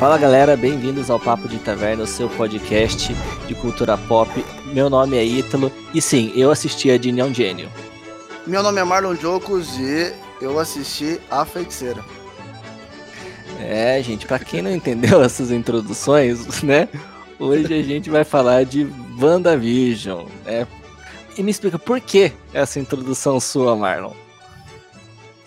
Fala galera, bem-vindos ao Papo de Taverna, o seu podcast de cultura pop. Meu nome é Ítalo e sim, eu assisti a de Neon Gênio. Meu nome é Marlon Jocos e eu assisti A Feiticeira. É, gente, para quem não entendeu essas introduções, né? Hoje a gente vai falar de WandaVision. É, e me explica por que essa introdução sua, Marlon?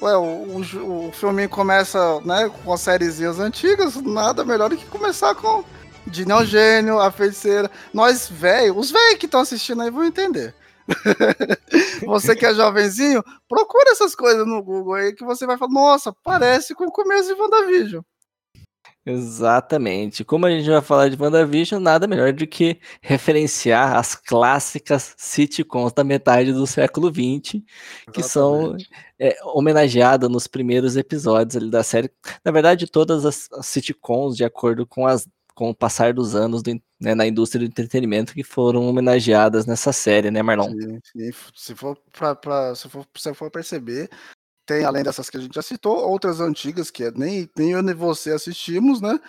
Ué, o, o, o filme começa né, com as sériezinhas antigas, nada melhor do que começar com Dino Gênio, A Feiticeira. Nós, velho, os velhos que estão assistindo aí vão entender. você que é jovenzinho, procura essas coisas no Google aí que você vai falar, nossa, parece com o começo de WandaVision. Exatamente. Como a gente vai falar de WandaVision, nada melhor do que referenciar as clássicas sitcoms da metade do século XX, Exatamente. que são é, homenageadas nos primeiros episódios ali da série. Na verdade, todas as, as sitcoms, de acordo com, as, com o passar dos anos do, né, na indústria do entretenimento, que foram homenageadas nessa série, né, Marlon? Sim, sim. Se for para se for, se for perceber, tem, além dessas que a gente já citou, outras antigas que nem, nem eu nem você assistimos, né?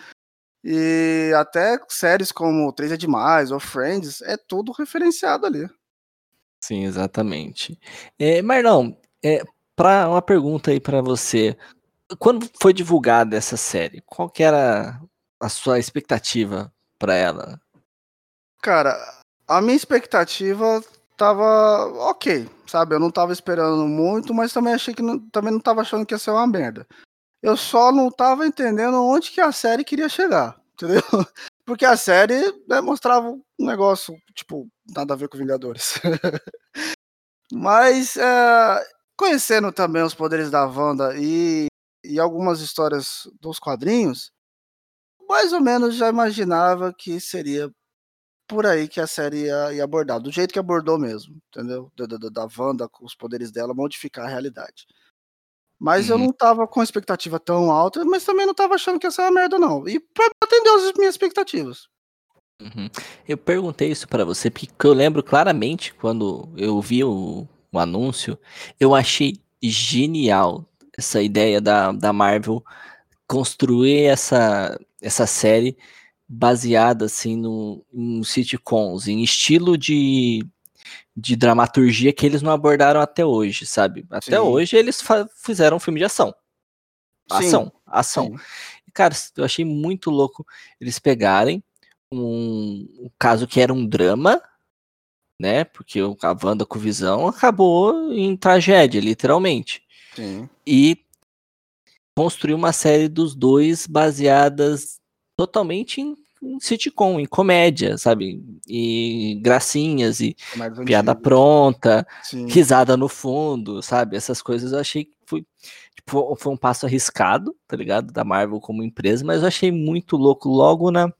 E até séries como Três é Demais ou Friends, é tudo referenciado ali. Sim, exatamente. É, Marlon, é, para uma pergunta aí para você. Quando foi divulgada essa série, qual que era a sua expectativa para ela? Cara, a minha expectativa tava ok, sabe? Eu não tava esperando muito, mas também achei que não, também não tava achando que ia ser uma merda. Eu só não tava entendendo onde que a série queria chegar, entendeu? Porque a série né, mostrava um negócio, tipo, nada a ver com Vingadores. mas é, conhecendo também os poderes da Wanda e, e algumas histórias dos quadrinhos, mais ou menos já imaginava que seria por aí que a série ia, ia abordar, do jeito que abordou mesmo, entendeu? Da, da, da Wanda, com os poderes dela, modificar a realidade. Mas uhum. eu não tava com expectativa tão alta, mas também não tava achando que ia ser uma merda, não. E pra atender as minhas expectativas. Uhum. Eu perguntei isso para você, porque eu lembro claramente quando eu vi o, o anúncio, eu achei genial essa ideia da, da Marvel construir essa, essa série baseada assim no, em sitcoms, em estilo de, de dramaturgia que eles não abordaram até hoje, sabe? Até Sim. hoje eles fizeram um filme de ação. Ação, Sim. ação. Sim. Cara, eu achei muito louco eles pegarem um, um caso que era um drama, né? Porque a Wanda com visão acabou em tragédia, literalmente. Sim. E construir uma série dos dois baseadas totalmente em, em sitcom, em comédia, sabe? E gracinhas e piada pronta, Sim. risada no fundo, sabe? Essas coisas eu achei que foi, tipo, foi um passo arriscado, tá ligado? Da Marvel como empresa, mas eu achei muito louco logo na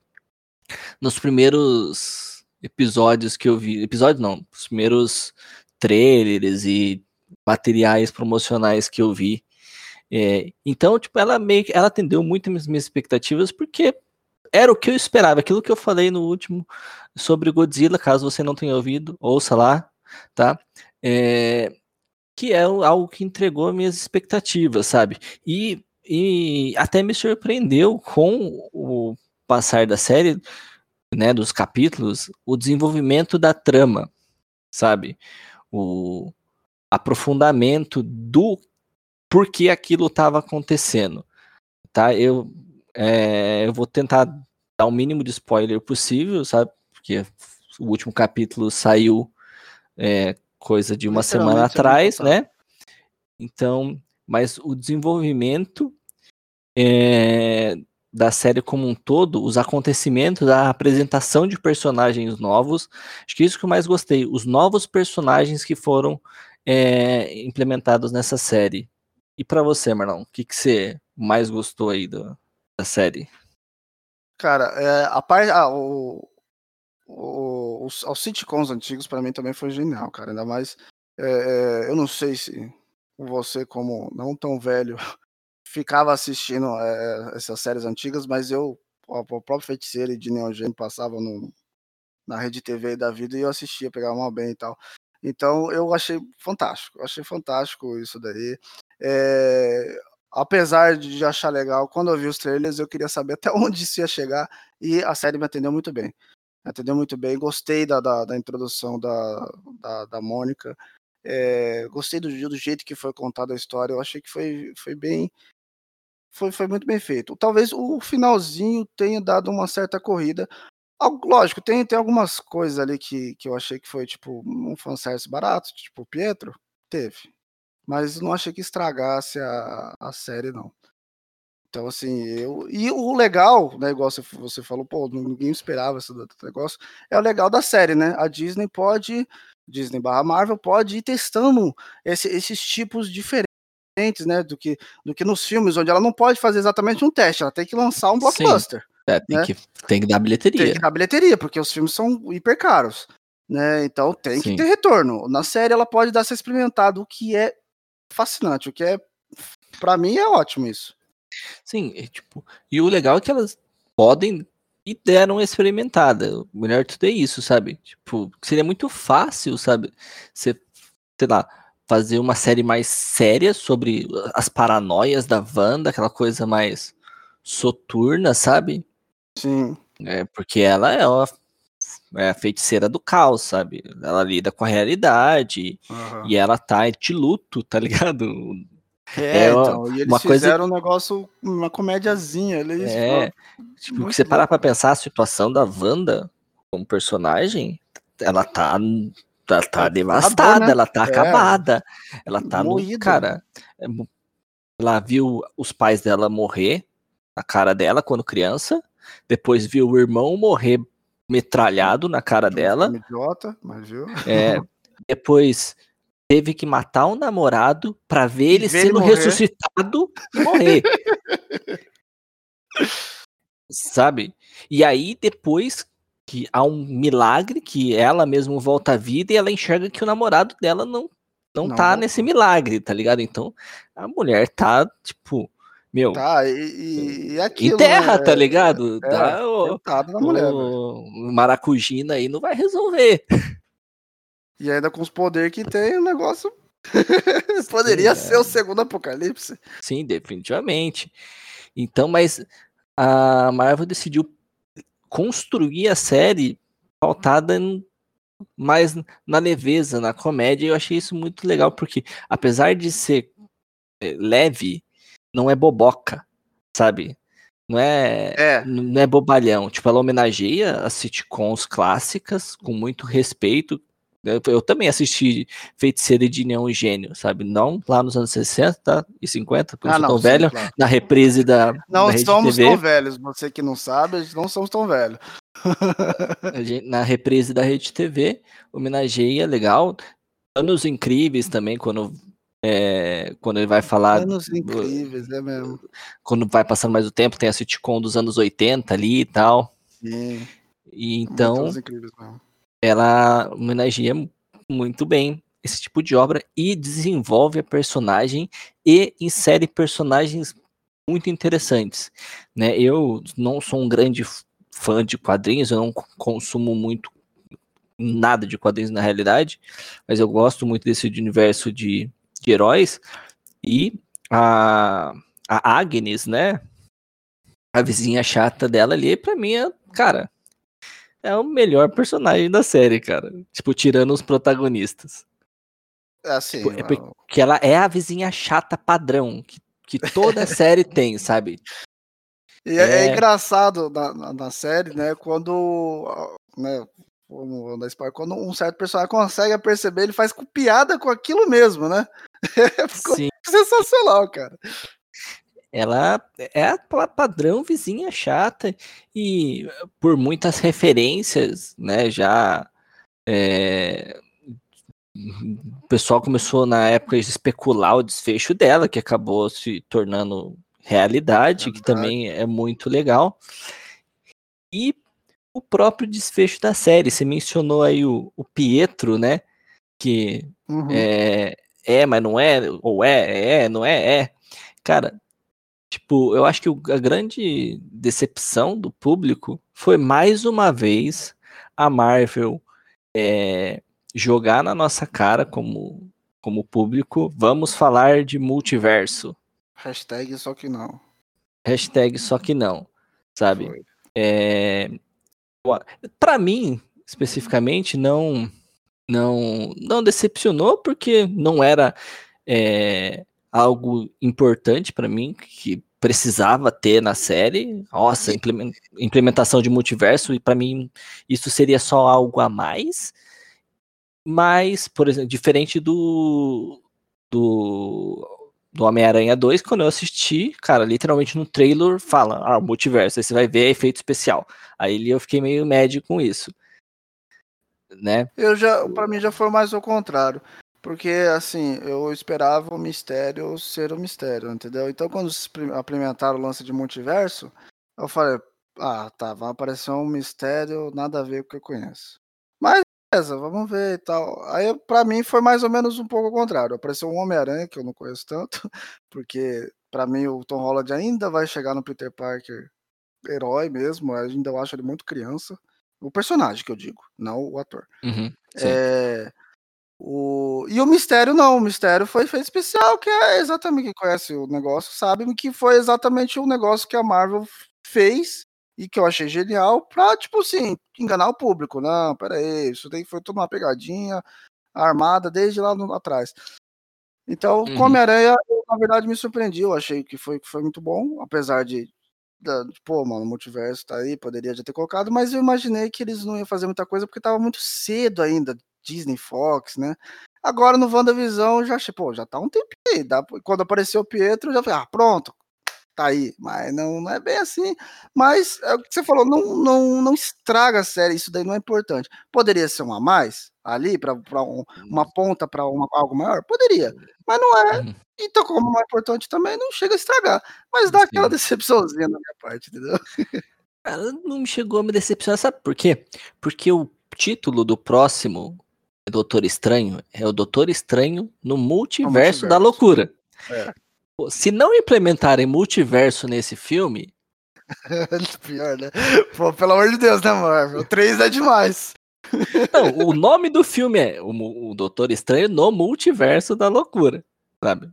nos primeiros episódios que eu vi, episódio não, os primeiros trailers e materiais promocionais que eu vi. É, então, tipo, ela meio que ela atendeu muito as minhas expectativas porque era o que eu esperava, aquilo que eu falei no último sobre Godzilla, caso você não tenha ouvido, ouça lá, tá? É, que é algo que entregou minhas expectativas, sabe? E, e até me surpreendeu com o passar da série, né, dos capítulos, o desenvolvimento da trama, sabe? O aprofundamento do porquê aquilo estava acontecendo, tá? Eu é, eu vou tentar dar o mínimo de spoiler possível, sabe? Porque o último capítulo saiu é, coisa de uma semana atrás, né? Então, mas o desenvolvimento é, da série como um todo, os acontecimentos, a apresentação de personagens novos, acho que isso que eu mais gostei, os novos personagens que foram é, implementados nessa série. E para você, Marlon, o que, que você mais gostou aí do, da série? Cara, é, a parte. Ah, o, o, os, os sitcoms antigos para mim também foi genial, cara. Ainda mais. É, eu não sei se você, como não tão velho, ficava assistindo é, essas séries antigas, mas eu, o, próprio Feiticeiro e de Neon Gênio passavam no, na rede TV da vida e eu assistia, pegava mal bem e tal. Então eu achei fantástico, achei fantástico isso daí. É, apesar de achar legal, quando eu vi os trailers, eu queria saber até onde isso ia chegar e a série me atendeu muito bem. Me atendeu muito bem, gostei da, da, da introdução da, da, da Mônica, é, gostei do, do, jeito que foi contada a história, eu achei que foi, foi bem. Foi, foi muito bem feito. Talvez o finalzinho tenha dado uma certa corrida. Lógico, tem, tem algumas coisas ali que, que eu achei que foi tipo um fanservice barato, tipo Pietro, teve. Mas não achei que estragasse a, a série, não. Então, assim, eu. E o legal, né? Igual você, você falou, pô, ninguém esperava esse negócio. É o legal da série, né? A Disney pode. Disney barra Marvel pode ir testando esse, esses tipos diferentes, né? Do que, do que nos filmes, onde ela não pode fazer exatamente um teste, ela tem que lançar um blockbuster. É, tem, né? que, tem que dar bilheteria. Tem que dar bilheteria, porque os filmes são hiper caros. Né? Então tem Sim. que ter retorno. Na série ela pode dar ser experimentado, o que é fascinante, o que é. para mim é ótimo isso. Sim, é, tipo, e o legal é que elas podem e deram experimentada. O melhor tudo é isso, sabe? Tipo, seria muito fácil, sabe? Você, sei lá, fazer uma série mais séria sobre as paranoias da Wanda, aquela coisa mais soturna, sabe? Sim. É, porque ela é uma é a feiticeira do caos, sabe? Ela lida com a realidade uhum. e ela tá de luto, tá ligado? É, é então, e eles uma fizeram coisa... um negócio, uma comédiazinha. Eles, é, tipo, que você parar pra pensar a situação da Wanda como personagem, ela tá, tá, tá devastada, né? ela tá é. acabada, ela tá Moída. no. Cara, é ela viu os pais dela morrer na cara dela quando criança, depois viu o irmão morrer metralhado na cara dela. Idiota, mas viu? É, depois teve que matar o namorado para ver ele ver sendo ele ressuscitado e morrer. Sabe? E aí depois que há um milagre que ela mesmo volta à vida e ela enxerga que o namorado dela não não, não tá nesse milagre, tá ligado? Então a mulher tá tipo meu, tá, e, e aquilo, enterra, né? tá ligado? É, tá, o, na mulher, o maracujina aí não vai resolver. E ainda com os poderes que tem, o negócio poderia Sim, ser é. o segundo apocalipse. Sim, definitivamente. Então, mas a Marvel decidiu construir a série pautada mais na leveza, na comédia, e eu achei isso muito legal, porque apesar de ser eh, leve, não é boboca, sabe? Não é, é. não é bobalhão. Tipo, ela homenageia as sitcoms clássicas com muito respeito. Eu, eu também assisti Feiticeira de Neon Gênio, sabe? Não lá nos anos 60 e 50, porque ah, eu sou tão sim, velho, claro. na reprise da. Não da somos tão velhos, você que não sabe, não somos tão velhos. na reprise da Rede TV, homenageia, legal. Anos Incríveis também, quando é, quando ele vai falar. Anos incríveis, é mesmo. Quando vai passando mais o tempo, tem a sitcom dos anos 80 ali e tal. Sim. E então. Ela homenageia muito bem esse tipo de obra e desenvolve a personagem e insere personagens muito interessantes. Né? Eu não sou um grande fã de quadrinhos, eu não consumo muito nada de quadrinhos na realidade, mas eu gosto muito desse universo de de heróis. E a, a Agnes, né? A vizinha chata dela ali, pra mim, é, cara, é o melhor personagem da série, cara. Tipo, tirando os protagonistas. É assim. Tipo, é porque ela é a vizinha chata padrão, que, que toda série tem, sabe? E é, é engraçado na, na, na, série, né? Quando né, quando um certo personagem consegue perceber, ele faz com piada com aquilo mesmo, né? Ficou Sim. sensacional, cara. Ela é a padrão vizinha chata e por muitas referências, né? Já é, o pessoal começou na época a especular o desfecho dela, que acabou se tornando realidade, que também é muito legal. E o próprio desfecho da série. Você mencionou aí o, o Pietro, né? Que uhum. é, é, mas não é, ou é, é, não é, é. Cara, tipo, eu acho que a grande decepção do público foi mais uma vez a Marvel é, jogar na nossa cara como, como público, vamos falar de multiverso, Hashtag só que não. Hashtag só que não, sabe? É... Para mim, especificamente, não, não, não decepcionou porque não era é, algo importante para mim que precisava ter na série. Nossa, implementação de multiverso e para mim isso seria só algo a mais. Mas, por exemplo, diferente do do do Homem-Aranha 2, quando eu assisti, cara, literalmente no trailer fala, ah, multiverso, aí você vai ver efeito especial. Aí eu fiquei meio médio com isso. Né? Eu já, para mim já foi mais ao contrário. Porque, assim, eu esperava o mistério ser o mistério, entendeu? Então, quando implementaram o lance de multiverso, eu falei, ah, tá, vai aparecer um mistério, nada a ver com o que eu conheço. Mas beleza, vamos ver e tal. Aí, pra mim, foi mais ou menos um pouco ao contrário. Apareceu um Homem-Aranha, que eu não conheço tanto, porque pra mim o Tom Holland ainda vai chegar no Peter Parker herói mesmo, eu ainda eu acho ele muito criança. O personagem que eu digo, não o ator. Uhum, é, o... E o mistério não, o mistério foi feito especial, que é exatamente quem conhece o negócio, sabe que foi exatamente o negócio que a Marvel fez e que eu achei genial pra, tipo assim, enganar o público. Não, pera aí, isso daí foi toda uma pegadinha armada desde lá no, atrás. Então, uhum. Homem-Aranha, na verdade, me surpreendi. Eu achei que foi, que foi muito bom, apesar de, de, Pô, mano, o multiverso tá aí, poderia já ter colocado, mas eu imaginei que eles não iam fazer muita coisa porque tava muito cedo ainda, Disney, Fox, né? Agora no WandaVisão já, pô, já tá um tempinho aí. Dá, quando apareceu o Pietro, já falei, ah, pronto, tá aí, mas não, não é bem assim. Mas é o que você falou, não, não, não estraga a série, isso daí não é importante. Poderia ser um a mais ali, para um, uma ponta para algo maior? Poderia, mas não é. Uhum. Então, como não é importante também, não chega a estragar. Mas dá Sim. aquela decepçãozinha na minha parte, entendeu? Ela não chegou a me decepcionar, sabe por quê? Porque o título do próximo Doutor Estranho é o Doutor Estranho no multiverso, multiverso. da loucura. É. Se não implementarem multiverso nesse filme. Pior, né? Pô, pelo amor de Deus, né, Marvel? O 3 é demais. Não, o nome do filme é o, o Doutor Estranho no multiverso da loucura, sabe?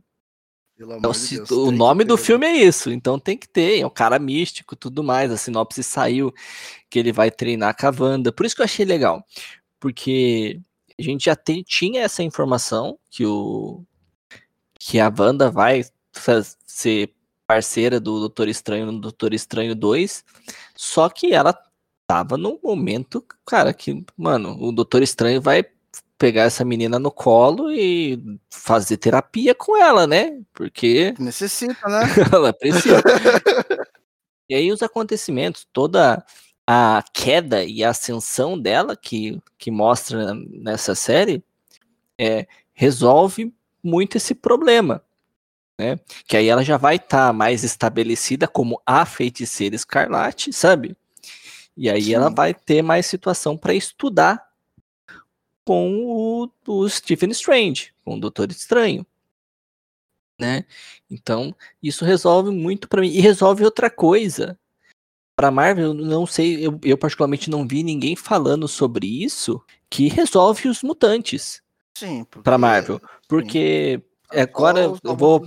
Então, se, Deus, o nome do filme é isso, então tem que ter, é um cara místico, tudo mais. A sinopse saiu que ele vai treinar com a Wanda. Por isso que eu achei legal, porque a gente já tem, tinha essa informação que o que a Wanda vai ser parceira do Doutor Estranho no Doutor Estranho 2, só que ela tava num momento, cara, que, mano, o Doutor Estranho vai pegar essa menina no colo e fazer terapia com ela, né? Porque necessita, né? ela precisa. e aí os acontecimentos, toda a queda e a ascensão dela que, que mostra nessa série é, resolve muito esse problema. Né? Que aí ela já vai estar tá mais estabelecida como a feiticeira escarlate, sabe? E aí Sim. ela vai ter mais situação para estudar com o, o, Stephen Strange, com o Doutor Estranho. Né? Então, isso resolve muito para mim. E resolve outra coisa para Marvel, não sei, eu, eu, particularmente não vi ninguém falando sobre isso que resolve os mutantes. Sim, para Marvel, porque sim. agora eu vou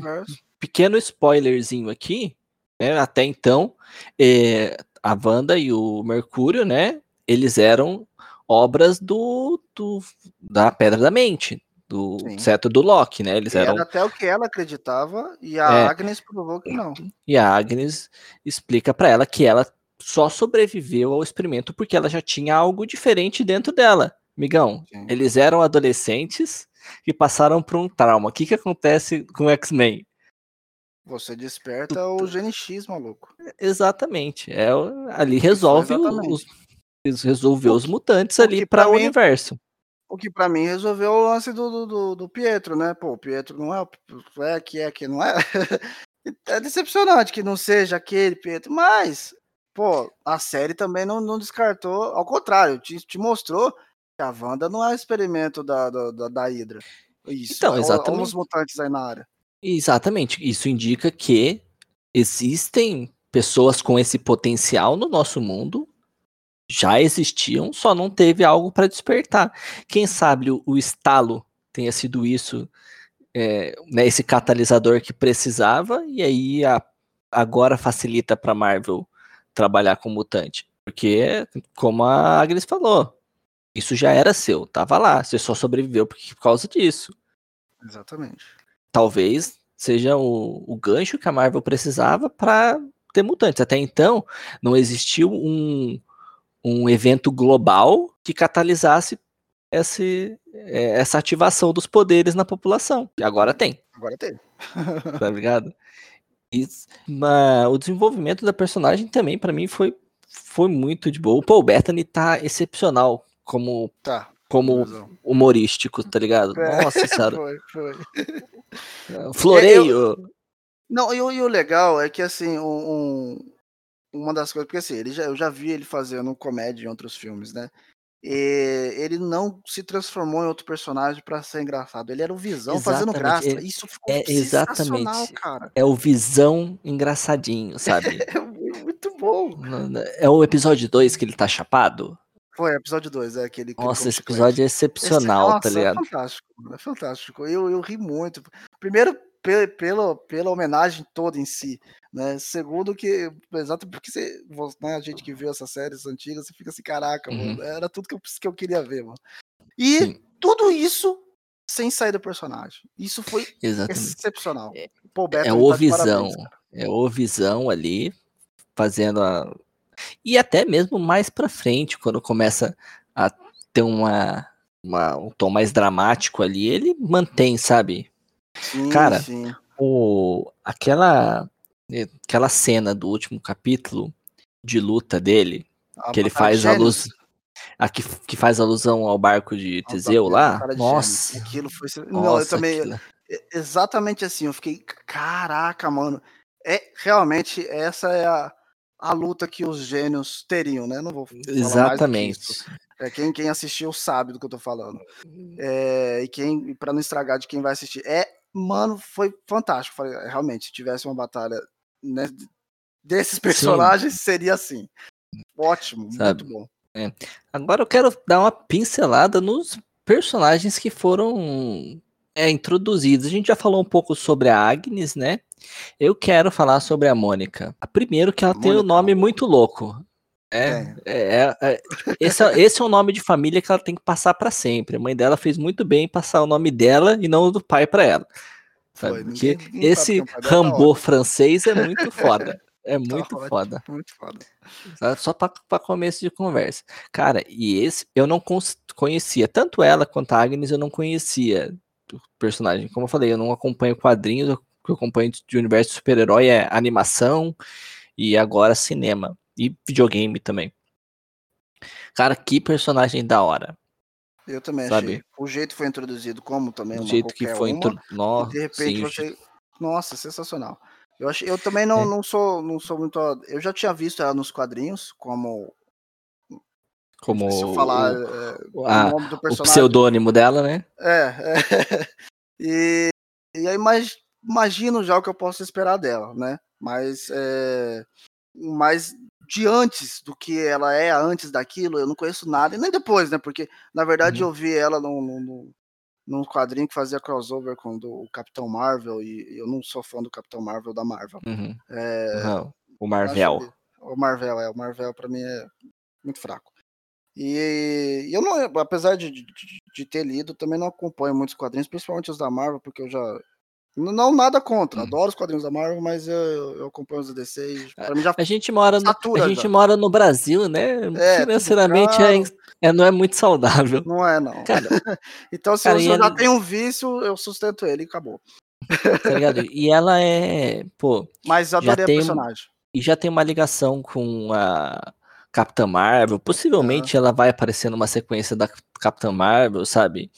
pequeno spoilerzinho aqui, né? Até então, é, a Wanda e o Mercúrio, né? Eles eram obras do, do da Pedra da Mente, do Sim. cetro do Loki, né? Eles eram era até o que ela acreditava e a é, Agnes provou que não. E a Agnes explica para ela que ela só sobreviveu ao experimento porque ela já tinha algo diferente dentro dela. Migão, Sim. eles eram adolescentes que passaram por um trauma. O que, que acontece com o X-Men? Você desperta tu, o GNX, maluco. Exatamente. É, ali resolve os, resolveu os mutantes ali para o universo. O que para mim resolveu o lance do, do, do, Pietro, né? Pô, o Pietro não é, é que é que não é. é decepcionante que não seja aquele Pietro, mas pô, a série também não, não descartou, ao contrário, te, te mostrou que a Wanda não é um experimento da, da, da Hydra. Isso, então, exatamente. os mutantes aí na área. Exatamente, isso indica que existem pessoas com esse potencial no nosso mundo, já existiam, só não teve algo para despertar. Quem sabe o, o estalo tenha sido isso é, né, esse catalisador que precisava, e aí a, agora facilita para Marvel trabalhar com mutante. Porque, como a Agnes falou, isso já era seu, tava lá, você só sobreviveu por, por causa disso. Exatamente. Talvez seja o, o gancho que a Marvel precisava para ter mutantes. Até então, não existiu um, um evento global que catalisasse esse, é, essa ativação dos poderes na população. E agora tem. Agora tem. tá ligado? E, mas, o desenvolvimento da personagem também, para mim, foi, foi muito de boa. O Paul Bettany tá excepcional como, tá, como humorístico, tá ligado? É, Nossa senhora. foi, foi. Floreio. Eu, não, e, o legal é que, assim, um, uma das coisas, porque assim, ele já, eu já vi ele fazendo comédia em outros filmes, né? E ele não se transformou em outro personagem para ser engraçado. Ele era o Visão exatamente. fazendo graça. Ele, Isso ficou é, exatamente. cara. É o Visão engraçadinho, sabe? é muito bom. É o episódio 2 que ele tá chapado? Foi, episódio 2, é aquele. Nossa, esse episódio é excepcional, esse, tá nossa, tá ligado? É fantástico, é fantástico. Eu, eu ri muito. Primeiro, pela, pela homenagem toda em si, né? Segundo que, exato porque você, né, a gente que viu essas séries antigas, você fica assim, caraca, uhum. mano, era tudo que eu, que eu queria ver, mano. E Sim. tudo isso sem sair do personagem. Isso foi Exatamente. excepcional. É, Pô, é o tá visão, é o visão ali fazendo a e até mesmo mais para frente, quando começa a ter uma, uma, um tom mais dramático ali, ele mantém, sabe? Sim, Cara, sim. O, aquela, aquela cena do último capítulo de luta dele, a que ele faz a luz. A que, que faz alusão ao barco de Teseu lá. De nossa. Aquilo foi. Nossa, Não, eu também. Aquilo... Exatamente assim, eu fiquei. Caraca, mano. É, realmente, essa é a, a luta que os gênios teriam, né? Não vou Exatamente. É, quem, quem assistiu sabe do que eu tô falando. É, e quem, para não estragar de quem vai assistir, é mano, foi fantástico. Falei, é, realmente, se tivesse uma batalha né, desses personagens, Sim. seria assim. Ótimo, Sabe? muito bom. É. Agora eu quero dar uma pincelada nos personagens que foram é, introduzidos. A gente já falou um pouco sobre a Agnes, né? Eu quero falar sobre a Mônica. Primeiro que ela tem um nome muito louco. É, é. é, é esse, é, esse é um nome de família que ela tem que passar para sempre. A mãe dela fez muito bem em passar o nome dela e não o do pai para ela. Sabe? Foi, Porque ninguém esse Rambo francês é muito foda. É muito tá foda. Muito foda. Só para começo de conversa. Cara, e esse eu não conhecia. Tanto ela quanto a Agnes eu não conhecia personagem. Como eu falei, eu não acompanho quadrinhos, o que eu acompanho de universo super-herói é animação e agora cinema. E videogame também. Cara, que personagem da hora. Eu também sabe? achei. O jeito foi introduzido, como também. O jeito que foi introduzido. De repente sim, você. Nossa, sensacional. Eu, achei, eu também não, é. não, sou, não sou muito. Eu já tinha visto ela nos quadrinhos, como. Como se eu falar o, é, a, o nome do personagem. O pseudônimo dela, né? É, é. E, e aí, mas imagino já o que eu posso esperar dela, né? Mas, é, mas de antes do que ela é antes daquilo, eu não conheço nada, e nem depois, né? Porque, na verdade, uhum. eu vi ela no, no, num quadrinho que fazia crossover com o Capitão Marvel, e eu não sou fã do Capitão Marvel da Marvel. Uhum. É, não, o Marvel. O Marvel, é. O Marvel, para mim, é muito fraco. E, e eu não, apesar de, de, de, ter lido, também não acompanho muitos quadrinhos, principalmente os da Marvel, porque eu já não, nada contra. Hum. Adoro os quadrinhos da Marvel, mas eu, eu acompanho os DC. Pra mim já a gente mora no, a gente mora no Brasil, né? É, Financeiramente é, é, não é muito saudável. Não é, não. Cara, então, se cara, eu já tenho um vício, eu sustento ele e acabou. Tá? E ela é. Pô. Mas adorei a personagem. E já tem uma ligação com a Capitã Marvel. Possivelmente ela vai aparecer numa sequência da Capitã Marvel, sabe?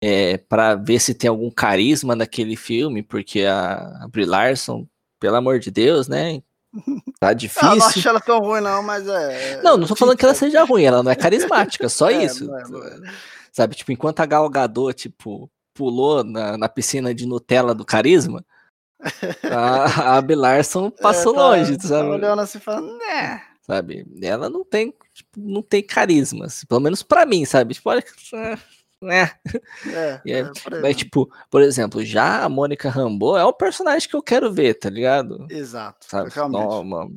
é, para ver se tem algum carisma naquele filme, porque a, a Brie Larson, pelo amor de Deus, né? Tá difícil. Eu não acho ela tão ruim, não, mas é. Não, não tô falando que ela seja ruim, ela não é carismática, só é, isso. Não é, não é. Sabe, tipo, enquanto a Gal Gadot, tipo, pulou na, na piscina de Nutella do carisma, a, a Brie Larson é, passou é, tá, longe, tá sabe? olhando assim falando, né? Sabe, ela não tem, tipo, não tem carisma, assim, pelo menos para mim, sabe? Tipo, olha, né? É, é, é mas, tipo, por exemplo, já a Mônica Rambeau é o personagem que eu quero ver, tá ligado? Exato. Sabe? Não,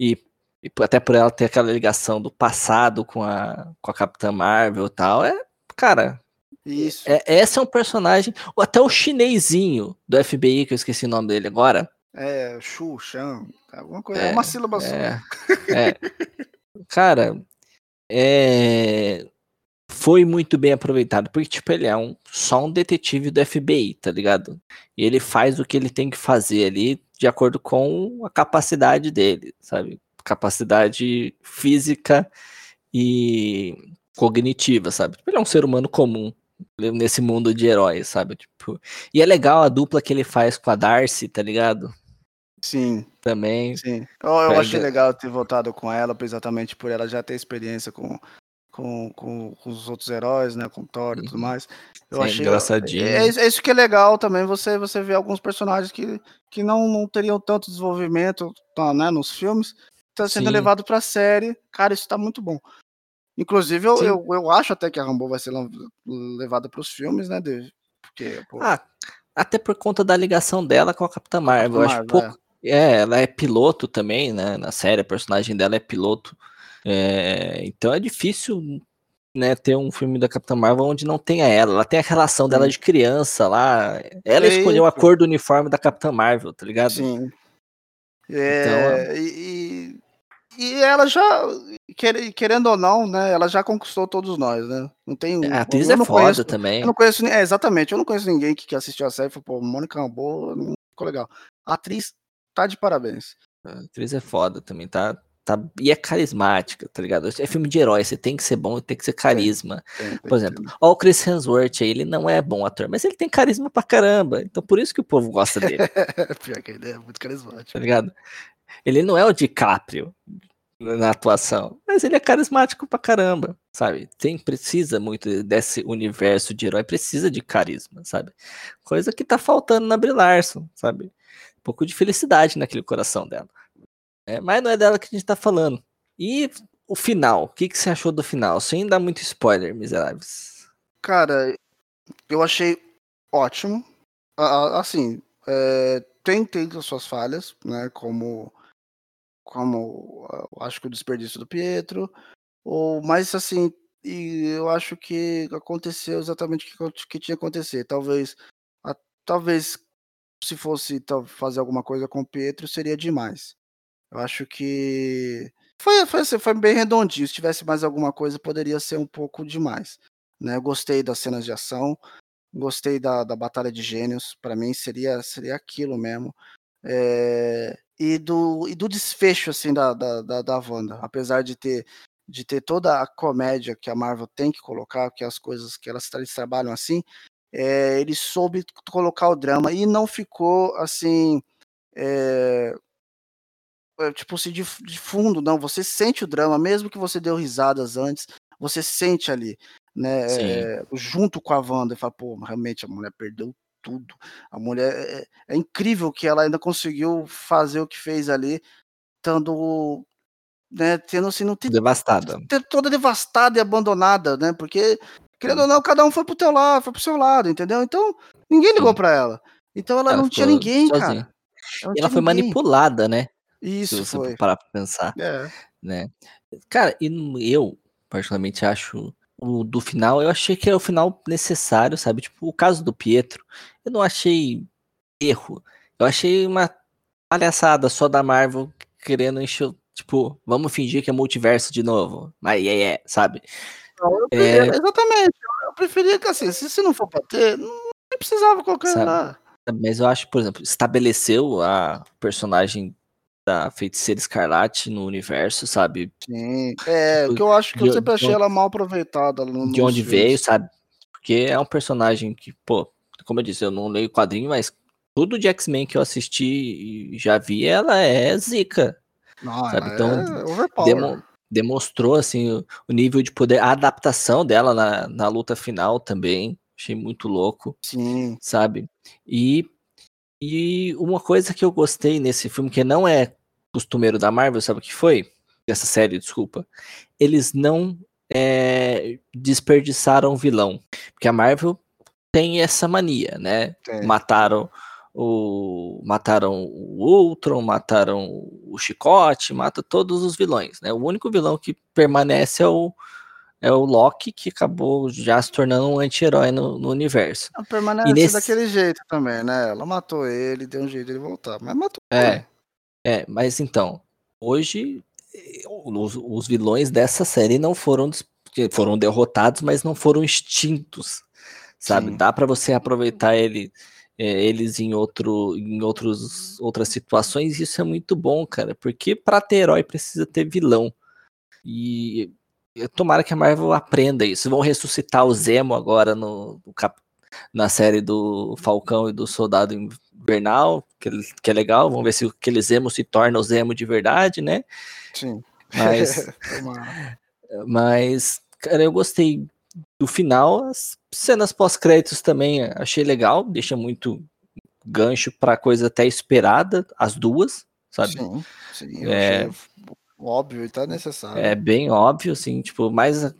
e, e até por ela ter aquela ligação do passado com a, com a Capitã Marvel e tal, é, cara. Isso. É, esse é um personagem. Até o chinesinho do FBI, que eu esqueci o nome dele agora. É, Shan, alguma coisa. É, é uma sílaba só. É, é. Cara, é foi muito bem aproveitado, porque, tipo, ele é um, só um detetive do FBI, tá ligado? E ele faz o que ele tem que fazer ali de acordo com a capacidade dele, sabe? Capacidade física e cognitiva, sabe? Ele é um ser humano comum nesse mundo de heróis, sabe? Tipo, e é legal a dupla que ele faz com a Darcy, tá ligado? Sim. Também. Sim. Eu, eu achei legal ter voltado com ela, exatamente por ela já ter experiência com com, com, com, os outros heróis, né? Com Thor e tudo mais. Eu Sim, achei engraçadinho. É, é, é, isso que é legal também, você, você vê alguns personagens que, que não, não teriam tanto desenvolvimento tá, né, nos filmes, tá sendo Sim. levado pra série. Cara, isso tá muito bom. Inclusive, eu, eu, eu, acho até que a Rambo vai ser levada para os filmes, né? De, porque, pô... Ah, até por conta da ligação dela com a Capitã Marvel. Capitã eu acho pouco. É. é, ela é piloto também, né? Na série, a personagem dela é piloto. É, então é difícil né, ter um filme da Capitã Marvel onde não tenha ela. Ela tem a relação dela de criança lá. Ela Eita. escolheu a cor do uniforme da Capitã Marvel, tá ligado? Sim. É, então, e, e ela já, querendo ou não, né, ela já conquistou todos nós, né? Não tem. A atriz é foda conheço, também. Eu não conheço, é, exatamente, eu não conheço ninguém que, que assistiu a série e falou, pô, Mônica Rambeau, não ficou legal. A atriz tá de parabéns. A atriz é foda também, tá? Tá, e é carismática, tá ligado? É filme de herói, você tem que ser bom, tem que ser carisma. Tem, tem, por exemplo, ó, o Chris Hemsworth aí, ele não é bom ator, mas ele tem carisma pra caramba. Então por isso que o povo gosta dele. Pior que ele é muito carismático. Tá ligado? Ele não é o DiCaprio na atuação, mas ele é carismático pra caramba, sabe? Tem, precisa muito desse universo de herói, precisa de carisma, sabe? Coisa que tá faltando na Brie Larson, sabe? Pouco de felicidade naquele coração dela. É, mas não é dela que a gente tá falando. E o final, o que, que você achou do final? Sem dar muito spoiler, miseráveis. Cara, eu achei ótimo. Assim, é, tem, tem as suas falhas, né? Como, como acho que o desperdício do Pietro. Ou, mas assim, e eu acho que aconteceu exatamente o que, que tinha que acontecer. Talvez, a, talvez se fosse fazer alguma coisa com o Pietro seria demais. Eu acho que foi, foi, assim, foi bem redondinho. Se tivesse mais alguma coisa, poderia ser um pouco demais. Né? Eu gostei das cenas de ação, gostei da, da batalha de gênios. Para mim seria seria aquilo mesmo. É, e, do, e do desfecho assim da, da, da, da Wanda, apesar de ter de ter toda a comédia que a Marvel tem que colocar, que as coisas que elas trabalham assim, é, ele soube colocar o drama e não ficou assim é, tipo assim, de, de fundo, não. Você sente o drama, mesmo que você deu risadas antes, você sente ali, né? É, junto com a Wanda, e fala, pô, realmente a mulher perdeu tudo. A mulher é, é, é incrível que ela ainda conseguiu fazer o que fez ali, estando né, tendo assim, não ter, devastada. Toda devastada e abandonada, né? Porque, querendo ou não, cada um foi pro teu lado, foi pro seu lado, entendeu? Então, ninguém ligou para ela. Então ela, ela não tinha ninguém, sozinha. cara. Ela, ela foi ninguém. manipulada, né? Isso se você foi. parar pra pensar, é. né? Cara, e eu particularmente acho o do final, eu achei que é o final necessário, sabe? Tipo, o caso do Pietro, eu não achei erro. Eu achei uma palhaçada só da Marvel querendo encher, tipo, vamos fingir que é multiverso de novo. Mas é, é, sabe? Eu é... Exatamente. Eu preferia que assim, se, se não for pra ter, não precisava colocar lá. Mas eu acho, por exemplo, estabeleceu a personagem da Feiticeira Escarlate no universo, sabe? Sim. É, o que eu acho que de, eu sempre achei de, ela mal aproveitada. No, de onde filmes. veio, sabe? Porque é um personagem que, pô, como eu disse, eu não leio quadrinho, mas tudo de X-Men que eu assisti e já vi, ela é zica. Não, sabe? Então, é demo, demonstrou, assim, o, o, nível de poder, a adaptação dela na, na luta final também. Achei muito louco. Sim. Sabe? E e uma coisa que eu gostei nesse filme, que não é costumeiro da Marvel, sabe o que foi? Dessa série, desculpa. Eles não é, desperdiçaram o vilão. Porque a Marvel tem essa mania, né? É. Mataram o mataram o Ultron, mataram o Chicote, mata todos os vilões, né? O único vilão que permanece é o é o Loki que acabou já se tornando um anti-herói no, no, universo. Ela permanece nesse... daquele jeito também, né? Ela matou ele, deu um jeito de ele voltar, mas matou. É, ele. é, mas então hoje os, os vilões dessa série não foram foram derrotados, mas não foram extintos, sabe? Sim. Dá para você aproveitar ele eles em, outro, em outros, outras situações, isso é muito bom, cara, porque para ter herói precisa ter vilão. E tomara que a Marvel aprenda isso. Vão ressuscitar o Zemo agora no, no cap, na série do Falcão e do Soldado Invernal, que, que é legal. Vamos ver se aquele Zemo se torna o Zemo de verdade, né? Sim. Mas, mas cara, eu gostei do final. As cenas pós-créditos também achei legal, deixa muito gancho para coisa até esperada, as duas, sabe? Sim, sim. É, óbvio e tá necessário. É bem óbvio, assim, tipo, mais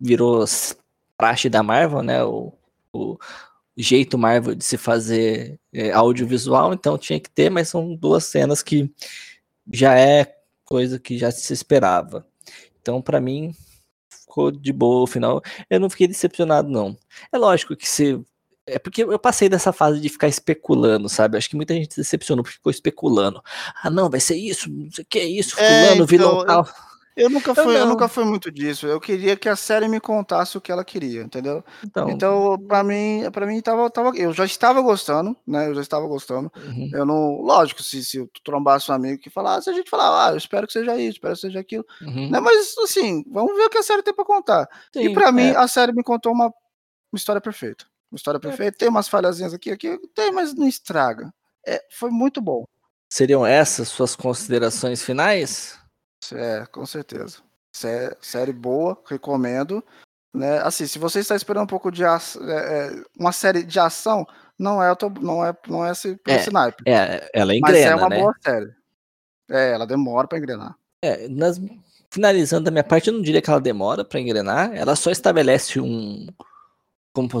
virou praxe da Marvel, né? O, o jeito Marvel de se fazer é, audiovisual, então tinha que ter, mas são duas cenas que já é coisa que já se esperava. Então, para mim, ficou de boa o final. Eu não fiquei decepcionado, não. É lógico que se. É porque eu passei dessa fase de ficar especulando, sabe? Acho que muita gente se decepcionou porque ficou especulando. Ah, não, vai ser isso, não sei o que é isso, é, fulano, é, vilão então, tal. Eu nunca fui, eu, eu, nunca fui muito disso. Eu queria que a série me contasse o que ela queria, entendeu? Então, então para mim, para mim tava, tava, eu já estava gostando, né? Eu já estava gostando. Uhum. Eu não, lógico, se, se eu trombasse um amigo que falasse, a gente falava, ah, eu espero que seja isso, espero que seja aquilo. Uhum. Né? Mas assim, vamos ver o que a série tem para contar. Sim, e para é. mim, a série me contou uma, uma história perfeita. Uma história é. perfeita. É. Tem umas falhazinhas aqui, aqui, tem, mas não estraga. É, foi muito bom. Seriam essas suas considerações finais? É, com certeza. Sé série boa, recomendo. Né? Assim, se você está esperando um pouco de é, é, uma série de ação, não é, não é, não é esse, é, esse naipe. É, ela engrena, Mas é uma né? boa série. É, ela demora para engrenar. É, nas, finalizando da minha parte, eu não diria que ela demora para engrenar, ela só estabelece um,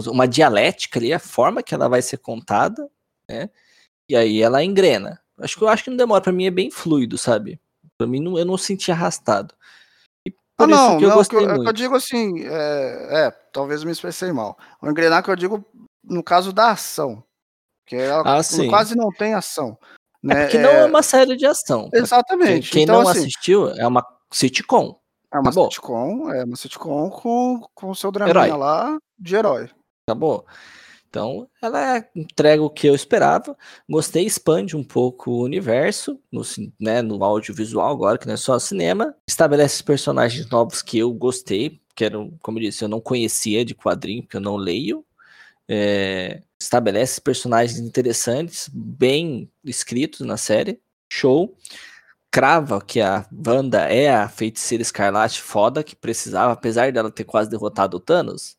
uma dialética ali, a forma que ela vai ser contada, né? E aí ela engrena. Acho que eu acho que não demora, para mim é bem fluido, sabe? Pra mim, não, eu não senti arrastado. E por ah, não, eu não, que eu, eu digo assim, é, é, talvez eu me expressei mal. O engrenar que eu digo no caso da ação. Que ela ah, quase não tem ação. É né? É porque é... não é uma série de ação. Exatamente. Quem, então, não assim, assistiu é uma sitcom. É uma Acabou. sitcom, é uma sitcom com, o seu draminha lá de herói. Acabou. Então, ela entrega o que eu esperava. Gostei, expande um pouco o universo no, né, no audiovisual agora, que não é só cinema. Estabelece personagens novos que eu gostei, que eram, como eu disse, eu não conhecia de quadrinho, porque eu não leio. É, estabelece personagens interessantes, bem escritos na série. Show. Crava que a Wanda é a feiticeira escarlate foda que precisava, apesar dela ter quase derrotado o Thanos,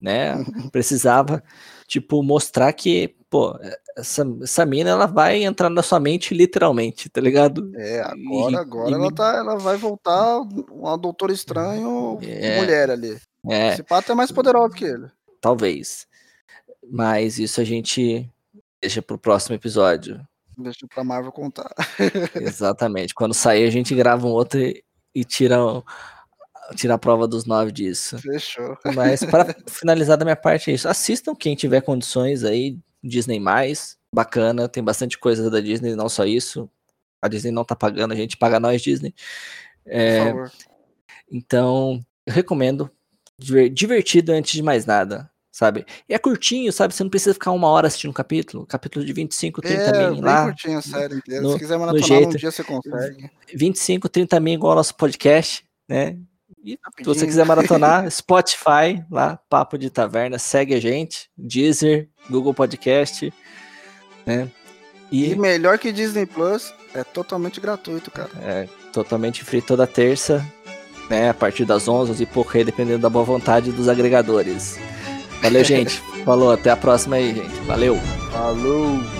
né? Precisava tipo, mostrar que, pô, essa, essa mina ela vai entrar na sua mente literalmente, tá ligado? É, agora, e, agora e ela, tá, ela vai voltar uma Doutor Estranho é, mulher ali. É. Esse pato é mais poderoso que ele. Talvez. Mas isso a gente deixa pro próximo episódio. Deixa pra Marvel contar. Exatamente. Quando sair, a gente grava um outro e, e tira tirar a prova dos nove disso. Fechou. Mas para finalizar da minha parte é isso. Assistam quem tiver condições aí, Disney mais, bacana, tem bastante coisa da Disney, não só isso. A Disney não tá pagando, a gente paga nós Disney. É, Por favor. Então, eu recomendo. Divertido antes de mais nada, sabe? E é curtinho, sabe? Você não precisa ficar uma hora assistindo um capítulo. Capítulo de 25, 30 é, mil lá. curtinho a série inteira. No, Se quiser maratonar um dia, você consegue. 25, 30 mil igual ao nosso podcast, né? E se você quiser maratonar, Spotify, lá, Papo de Taverna, segue a gente, Deezer, Google Podcast, né? E, e melhor que Disney Plus, é totalmente gratuito, cara. É, totalmente free toda terça, né? A partir das 11 e pouco aí, dependendo da boa vontade dos agregadores. Valeu, gente. Falou, até a próxima aí, gente. Valeu. Falou.